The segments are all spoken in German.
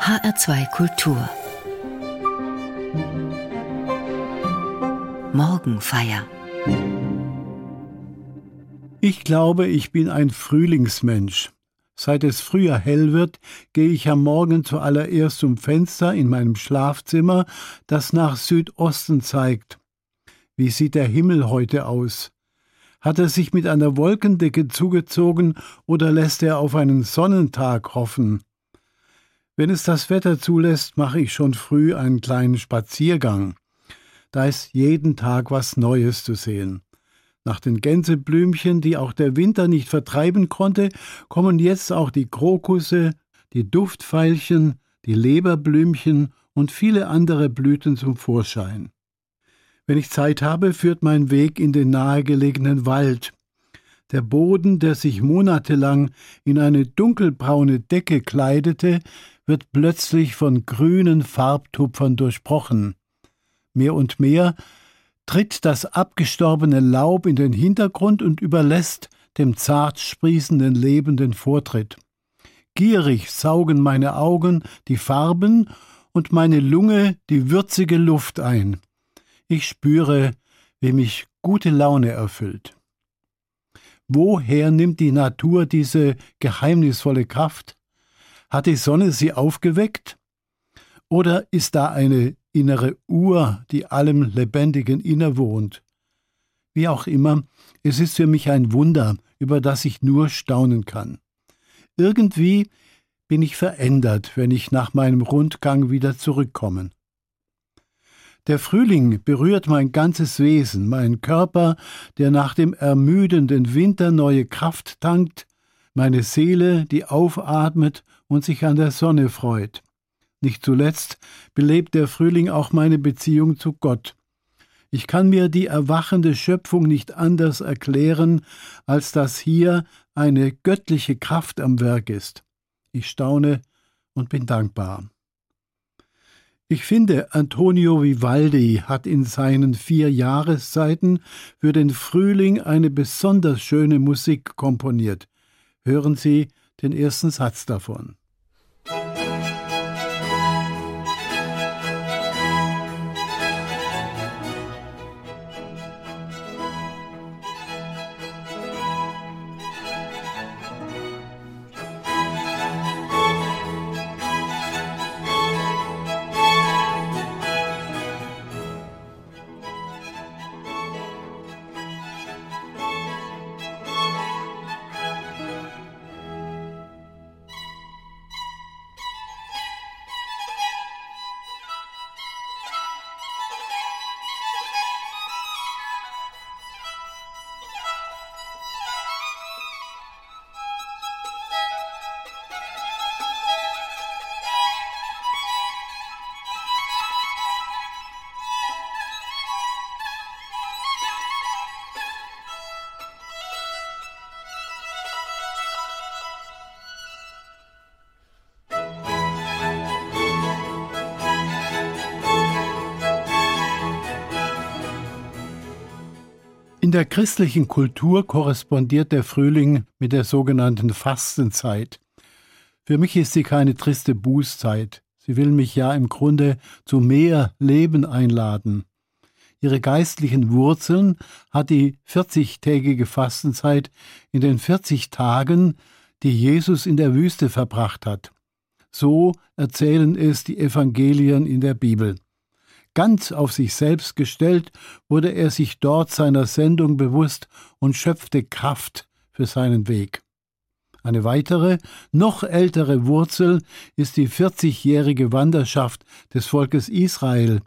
HR2 Kultur Morgenfeier Ich glaube, ich bin ein Frühlingsmensch. Seit es früher hell wird, gehe ich am Morgen zuallererst zum Fenster in meinem Schlafzimmer, das nach Südosten zeigt. Wie sieht der Himmel heute aus? Hat er sich mit einer Wolkendecke zugezogen oder lässt er auf einen Sonnentag hoffen? Wenn es das Wetter zulässt, mache ich schon früh einen kleinen Spaziergang. Da ist jeden Tag was Neues zu sehen. Nach den Gänseblümchen, die auch der Winter nicht vertreiben konnte, kommen jetzt auch die Krokusse, die Duftveilchen, die Leberblümchen und viele andere Blüten zum Vorschein. Wenn ich Zeit habe, führt mein Weg in den nahegelegenen Wald. Der Boden, der sich monatelang in eine dunkelbraune Decke kleidete, wird plötzlich von grünen Farbtupfern durchbrochen. Mehr und mehr tritt das abgestorbene Laub in den Hintergrund und überlässt dem zart sprießenden Leben den Vortritt. Gierig saugen meine Augen die Farben und meine Lunge die würzige Luft ein. Ich spüre, wie mich gute Laune erfüllt. Woher nimmt die Natur diese geheimnisvolle Kraft? Hat die Sonne sie aufgeweckt? Oder ist da eine innere Uhr, die allem Lebendigen innewohnt? Wie auch immer, es ist für mich ein Wunder, über das ich nur staunen kann. Irgendwie bin ich verändert, wenn ich nach meinem Rundgang wieder zurückkomme. Der Frühling berührt mein ganzes Wesen, mein Körper, der nach dem ermüdenden Winter neue Kraft tankt, meine Seele, die aufatmet und sich an der Sonne freut. Nicht zuletzt belebt der Frühling auch meine Beziehung zu Gott. Ich kann mir die erwachende Schöpfung nicht anders erklären, als dass hier eine göttliche Kraft am Werk ist. Ich staune und bin dankbar. Ich finde, Antonio Vivaldi hat in seinen vier Jahreszeiten für den Frühling eine besonders schöne Musik komponiert. Hören Sie den ersten Satz davon. Der christlichen Kultur korrespondiert der Frühling mit der sogenannten Fastenzeit. Für mich ist sie keine triste Bußzeit. Sie will mich ja im Grunde zu mehr Leben einladen. Ihre geistlichen Wurzeln hat die 40-tägige Fastenzeit in den 40 Tagen, die Jesus in der Wüste verbracht hat. So erzählen es die Evangelien in der Bibel. Ganz auf sich selbst gestellt, wurde er sich dort seiner Sendung bewusst und schöpfte Kraft für seinen Weg. Eine weitere, noch ältere Wurzel ist die 40-jährige Wanderschaft des Volkes Israel,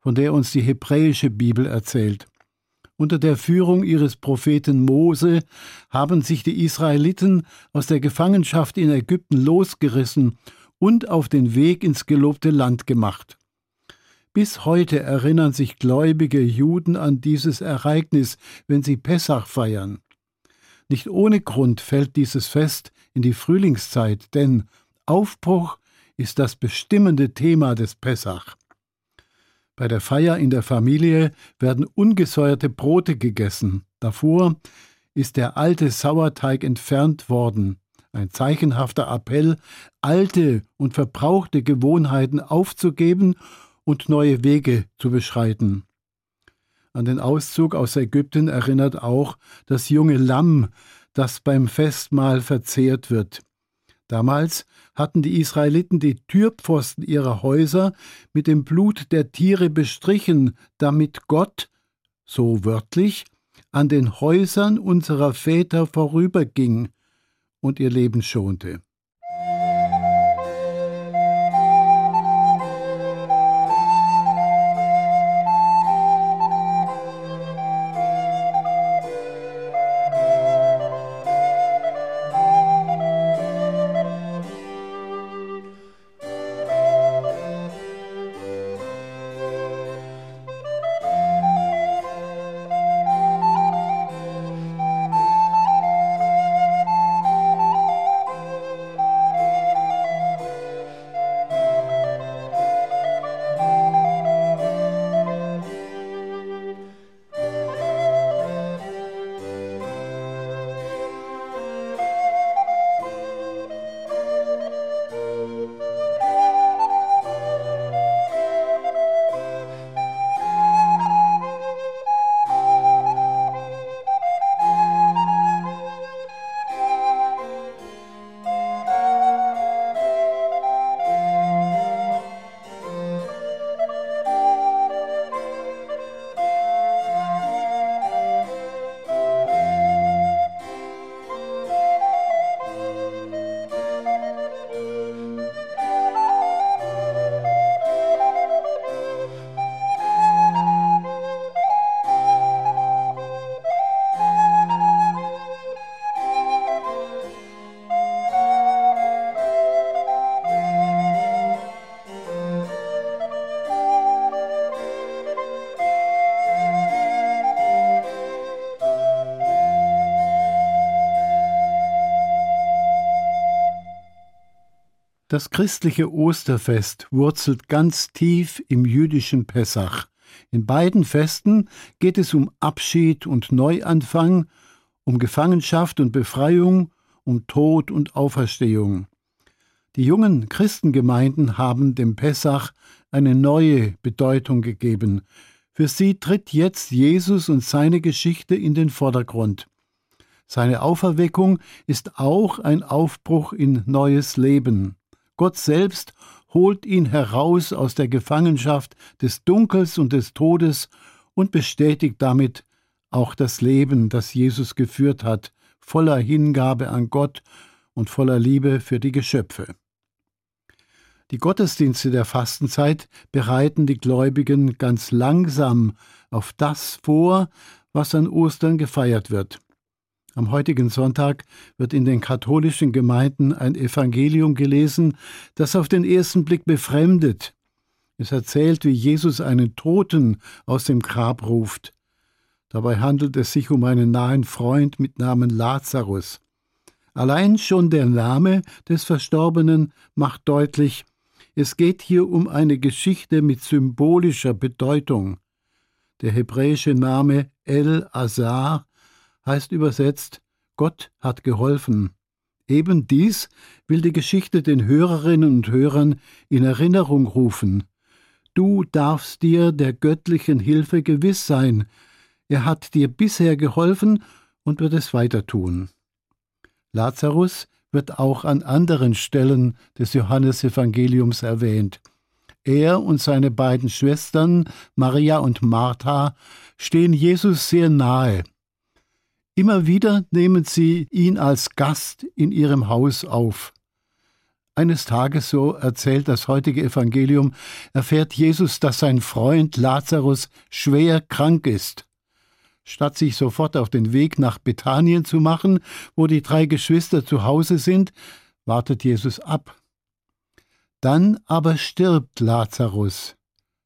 von der uns die hebräische Bibel erzählt. Unter der Führung ihres Propheten Mose haben sich die Israeliten aus der Gefangenschaft in Ägypten losgerissen und auf den Weg ins gelobte Land gemacht. Bis heute erinnern sich gläubige Juden an dieses Ereignis, wenn sie Pessach feiern. Nicht ohne Grund fällt dieses Fest in die Frühlingszeit, denn Aufbruch ist das bestimmende Thema des Pessach. Bei der Feier in der Familie werden ungesäuerte Brote gegessen. Davor ist der alte Sauerteig entfernt worden. ein zeichenhafter Appell, alte und verbrauchte Gewohnheiten aufzugeben und neue Wege zu beschreiten. An den Auszug aus Ägypten erinnert auch das junge Lamm, das beim Festmahl verzehrt wird. Damals hatten die Israeliten die Türpfosten ihrer Häuser mit dem Blut der Tiere bestrichen, damit Gott, so wörtlich, an den Häusern unserer Väter vorüberging und ihr Leben schonte. Das christliche Osterfest wurzelt ganz tief im jüdischen Pessach. In beiden Festen geht es um Abschied und Neuanfang, um Gefangenschaft und Befreiung, um Tod und Auferstehung. Die jungen Christengemeinden haben dem Pessach eine neue Bedeutung gegeben. Für sie tritt jetzt Jesus und seine Geschichte in den Vordergrund. Seine Auferweckung ist auch ein Aufbruch in neues Leben. Gott selbst holt ihn heraus aus der Gefangenschaft des Dunkels und des Todes und bestätigt damit auch das Leben, das Jesus geführt hat, voller Hingabe an Gott und voller Liebe für die Geschöpfe. Die Gottesdienste der Fastenzeit bereiten die Gläubigen ganz langsam auf das vor, was an Ostern gefeiert wird. Am heutigen Sonntag wird in den katholischen Gemeinden ein Evangelium gelesen, das auf den ersten Blick befremdet. Es erzählt, wie Jesus einen Toten aus dem Grab ruft. Dabei handelt es sich um einen nahen Freund mit Namen Lazarus. Allein schon der Name des Verstorbenen macht deutlich, es geht hier um eine Geschichte mit symbolischer Bedeutung. Der hebräische Name El Azar heißt übersetzt Gott hat geholfen. Eben dies will die Geschichte den Hörerinnen und Hörern in Erinnerung rufen. Du darfst dir der göttlichen Hilfe gewiss sein. Er hat dir bisher geholfen und wird es weiter tun. Lazarus wird auch an anderen Stellen des Johannesevangeliums erwähnt. Er und seine beiden Schwestern, Maria und Martha, stehen Jesus sehr nahe. Immer wieder nehmen sie ihn als Gast in ihrem Haus auf. Eines Tages, so erzählt das heutige Evangelium, erfährt Jesus, dass sein Freund Lazarus schwer krank ist. Statt sich sofort auf den Weg nach Bethanien zu machen, wo die drei Geschwister zu Hause sind, wartet Jesus ab. Dann aber stirbt Lazarus.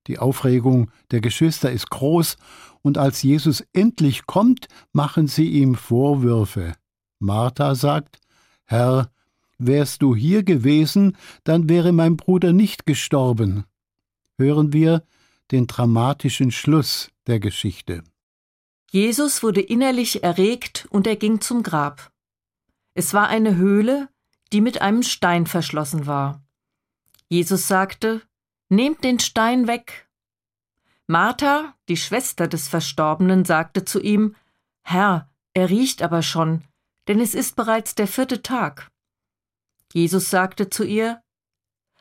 Die Aufregung der Geschwister ist groß, und als Jesus endlich kommt, machen sie ihm Vorwürfe. Martha sagt, Herr, wärst du hier gewesen, dann wäre mein Bruder nicht gestorben. Hören wir den dramatischen Schluss der Geschichte. Jesus wurde innerlich erregt und er ging zum Grab. Es war eine Höhle, die mit einem Stein verschlossen war. Jesus sagte, Nehmt den Stein weg. Martha, die Schwester des Verstorbenen, sagte zu ihm, Herr, er riecht aber schon, denn es ist bereits der vierte Tag. Jesus sagte zu ihr,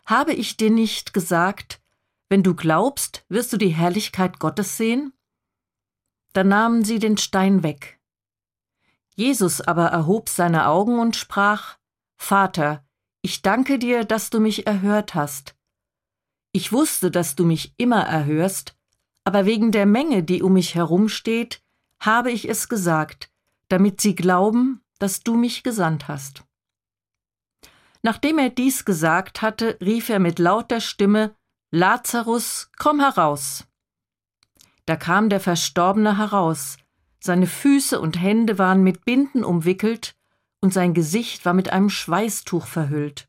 Habe ich dir nicht gesagt, wenn du glaubst, wirst du die Herrlichkeit Gottes sehen? Da nahmen sie den Stein weg. Jesus aber erhob seine Augen und sprach, Vater, ich danke dir, dass du mich erhört hast. Ich wusste, dass du mich immer erhörst, aber wegen der Menge, die um mich herumsteht, habe ich es gesagt, damit sie glauben, dass du mich gesandt hast. Nachdem er dies gesagt hatte, rief er mit lauter Stimme Lazarus, komm heraus. Da kam der Verstorbene heraus, seine Füße und Hände waren mit Binden umwickelt und sein Gesicht war mit einem Schweißtuch verhüllt.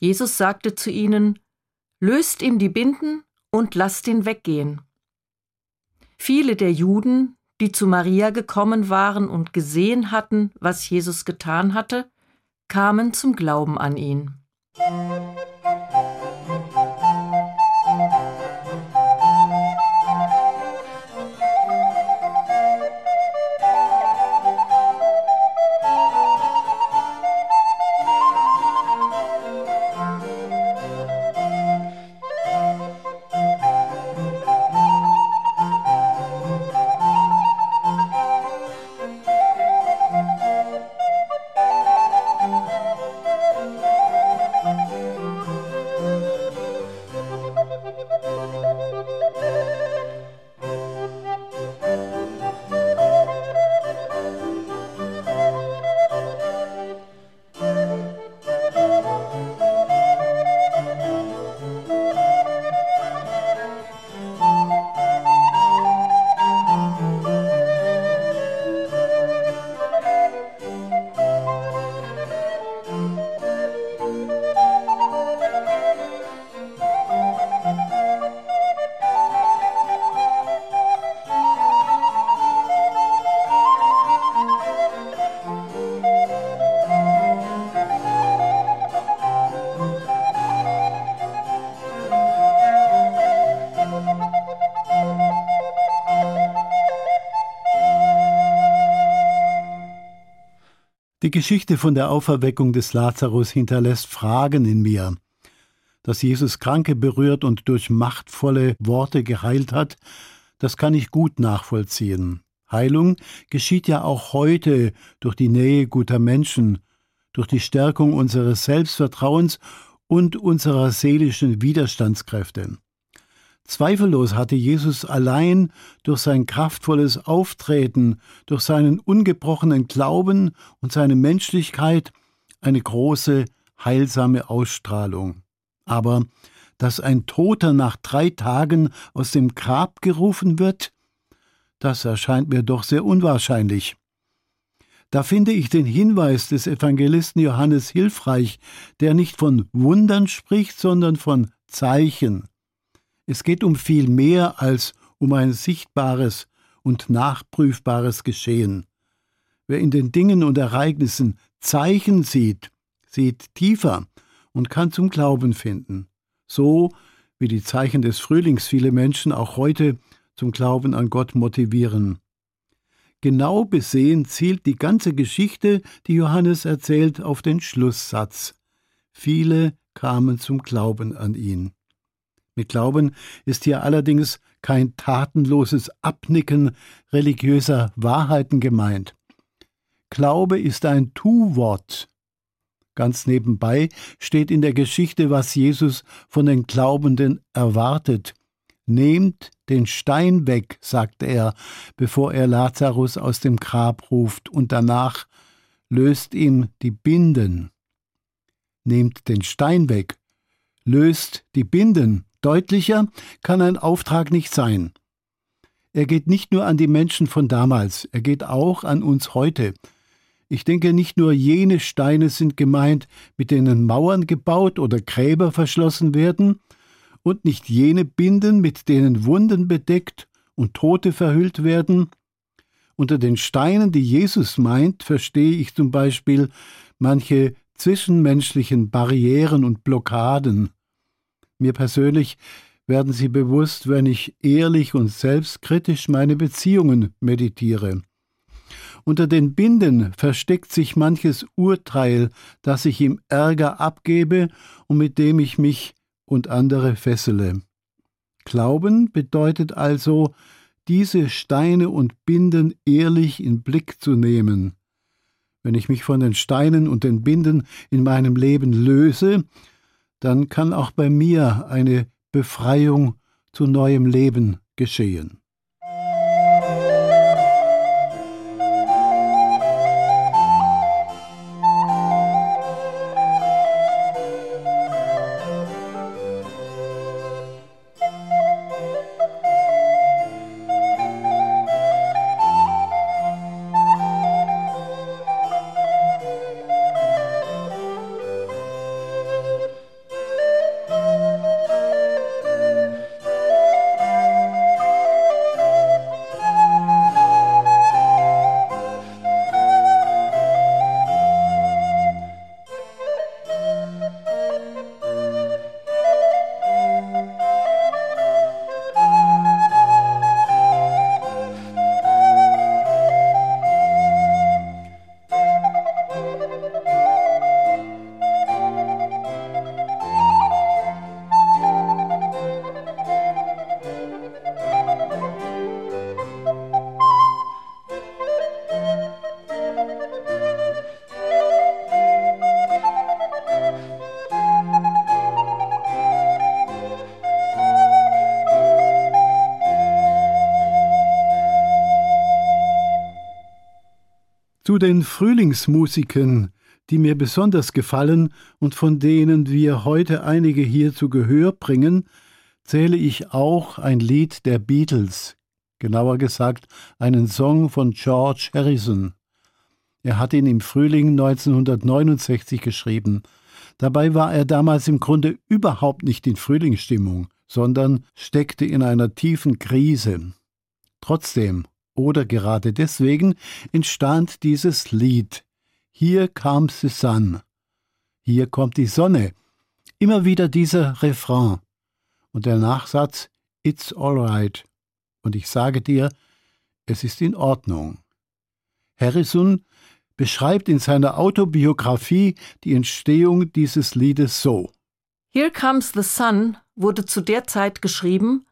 Jesus sagte zu ihnen, Löst ihm die Binden und lasst ihn weggehen. Viele der Juden, die zu Maria gekommen waren und gesehen hatten, was Jesus getan hatte, kamen zum Glauben an ihn. Die Geschichte von der Auferweckung des Lazarus hinterlässt Fragen in mir. Dass Jesus Kranke berührt und durch machtvolle Worte geheilt hat, das kann ich gut nachvollziehen. Heilung geschieht ja auch heute durch die Nähe guter Menschen, durch die Stärkung unseres Selbstvertrauens und unserer seelischen Widerstandskräfte. Zweifellos hatte Jesus allein durch sein kraftvolles Auftreten, durch seinen ungebrochenen Glauben und seine Menschlichkeit eine große, heilsame Ausstrahlung. Aber dass ein Toter nach drei Tagen aus dem Grab gerufen wird, das erscheint mir doch sehr unwahrscheinlich. Da finde ich den Hinweis des Evangelisten Johannes hilfreich, der nicht von Wundern spricht, sondern von Zeichen. Es geht um viel mehr als um ein sichtbares und nachprüfbares Geschehen. Wer in den Dingen und Ereignissen Zeichen sieht, sieht tiefer und kann zum Glauben finden. So wie die Zeichen des Frühlings viele Menschen auch heute zum Glauben an Gott motivieren. Genau besehen zielt die ganze Geschichte, die Johannes erzählt, auf den Schlusssatz. Viele kamen zum Glauben an ihn. Mit Glauben ist hier allerdings kein tatenloses Abnicken religiöser Wahrheiten gemeint. Glaube ist ein Tu-Wort. Ganz nebenbei steht in der Geschichte, was Jesus von den Glaubenden erwartet. Nehmt den Stein weg, sagt er, bevor er Lazarus aus dem Grab ruft, und danach löst ihm die Binden. Nehmt den Stein weg, löst die Binden. Deutlicher kann ein Auftrag nicht sein. Er geht nicht nur an die Menschen von damals, er geht auch an uns heute. Ich denke, nicht nur jene Steine sind gemeint, mit denen Mauern gebaut oder Gräber verschlossen werden, und nicht jene Binden, mit denen Wunden bedeckt und Tote verhüllt werden. Unter den Steinen, die Jesus meint, verstehe ich zum Beispiel manche zwischenmenschlichen Barrieren und Blockaden. Mir persönlich werden sie bewusst, wenn ich ehrlich und selbstkritisch meine Beziehungen meditiere. Unter den Binden versteckt sich manches Urteil, das ich im Ärger abgebe und mit dem ich mich und andere fessele. Glauben bedeutet also, diese Steine und Binden ehrlich in Blick zu nehmen. Wenn ich mich von den Steinen und den Binden in meinem Leben löse, dann kann auch bei mir eine Befreiung zu neuem Leben geschehen. Zu den Frühlingsmusiken, die mir besonders gefallen und von denen wir heute einige hier zu Gehör bringen, zähle ich auch ein Lied der Beatles, genauer gesagt einen Song von George Harrison. Er hat ihn im Frühling 1969 geschrieben. Dabei war er damals im Grunde überhaupt nicht in Frühlingsstimmung, sondern steckte in einer tiefen Krise. Trotzdem oder gerade deswegen entstand dieses Lied. Hier kam the sun. Hier kommt die Sonne. Immer wieder dieser Refrain. Und der Nachsatz It's alright. Und ich sage dir, es ist in Ordnung. Harrison beschreibt in seiner Autobiografie die Entstehung dieses Liedes so. Here Comes the Sun wurde zu der Zeit geschrieben,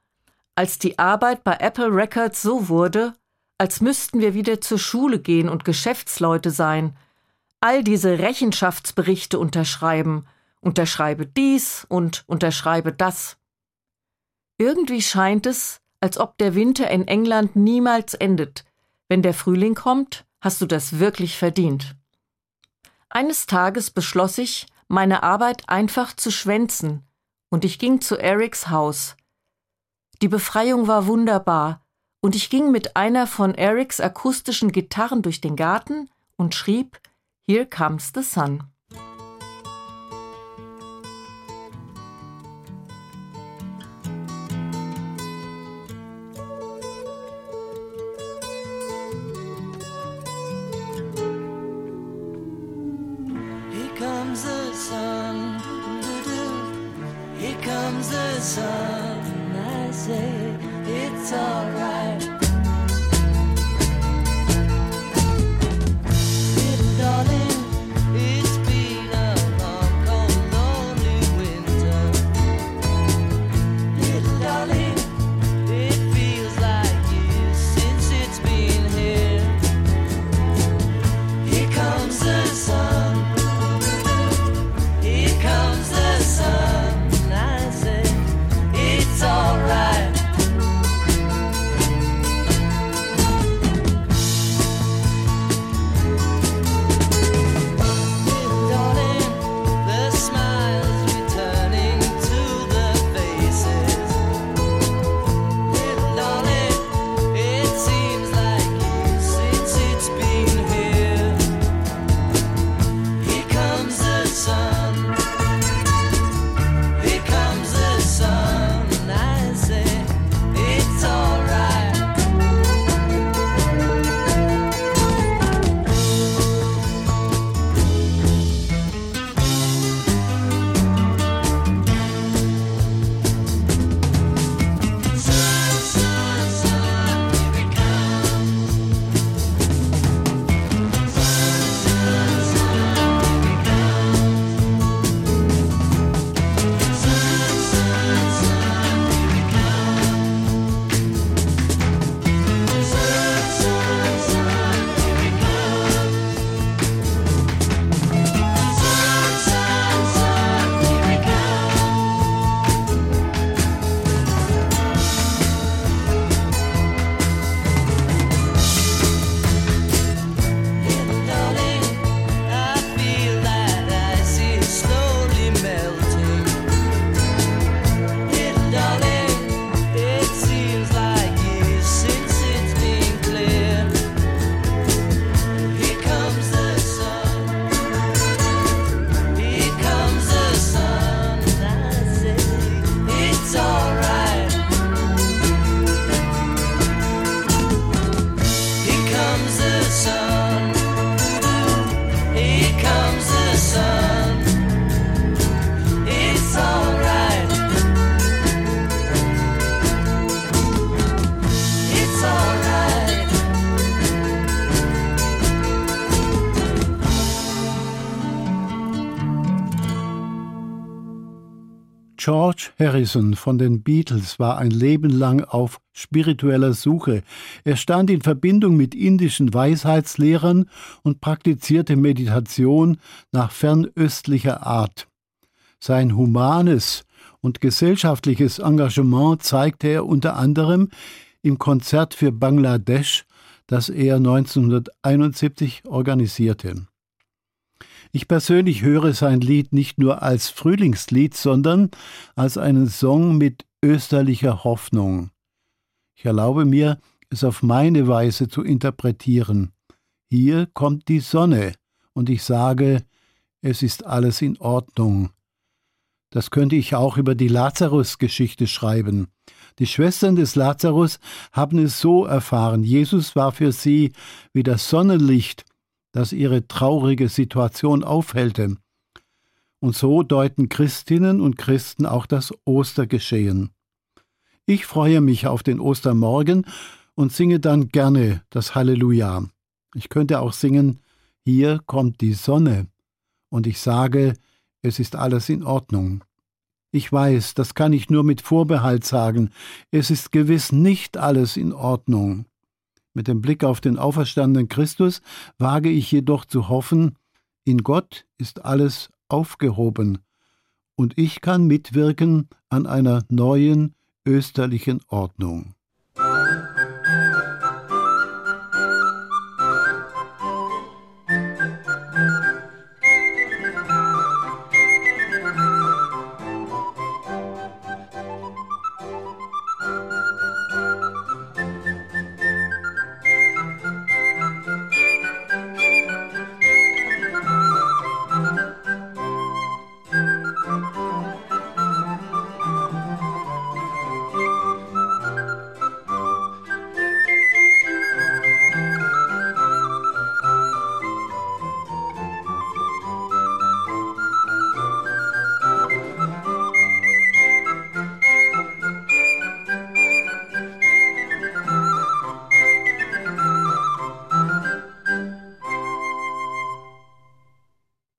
als die Arbeit bei Apple Records so wurde, als müssten wir wieder zur Schule gehen und Geschäftsleute sein, all diese Rechenschaftsberichte unterschreiben, unterschreibe dies und unterschreibe das. Irgendwie scheint es, als ob der Winter in England niemals endet. Wenn der Frühling kommt, hast du das wirklich verdient. Eines Tages beschloss ich, meine Arbeit einfach zu schwänzen, und ich ging zu Erics Haus. Die Befreiung war wunderbar, und ich ging mit einer von Erics akustischen Gitarren durch den Garten und schrieb Here Comes the Sun. Here comes the sun, sun. I say it's alright. Harrison von den Beatles war ein Leben lang auf spiritueller Suche. Er stand in Verbindung mit indischen Weisheitslehrern und praktizierte Meditation nach fernöstlicher Art. Sein humanes und gesellschaftliches Engagement zeigte er unter anderem im Konzert für Bangladesch, das er 1971 organisierte. Ich persönlich höre sein Lied nicht nur als Frühlingslied, sondern als einen Song mit österlicher Hoffnung. Ich erlaube mir, es auf meine Weise zu interpretieren. Hier kommt die Sonne, und ich sage, es ist alles in Ordnung. Das könnte ich auch über die Lazarus-Geschichte schreiben. Die Schwestern des Lazarus haben es so erfahren, Jesus war für sie wie das Sonnenlicht, das ihre traurige Situation aufhellte. Und so deuten Christinnen und Christen auch das Ostergeschehen. Ich freue mich auf den Ostermorgen und singe dann gerne das Halleluja. Ich könnte auch singen, hier kommt die Sonne, und ich sage, es ist alles in Ordnung. Ich weiß, das kann ich nur mit Vorbehalt sagen, es ist gewiss nicht alles in Ordnung. Mit dem Blick auf den auferstandenen Christus wage ich jedoch zu hoffen, in Gott ist alles aufgehoben, und ich kann mitwirken an einer neuen österlichen Ordnung.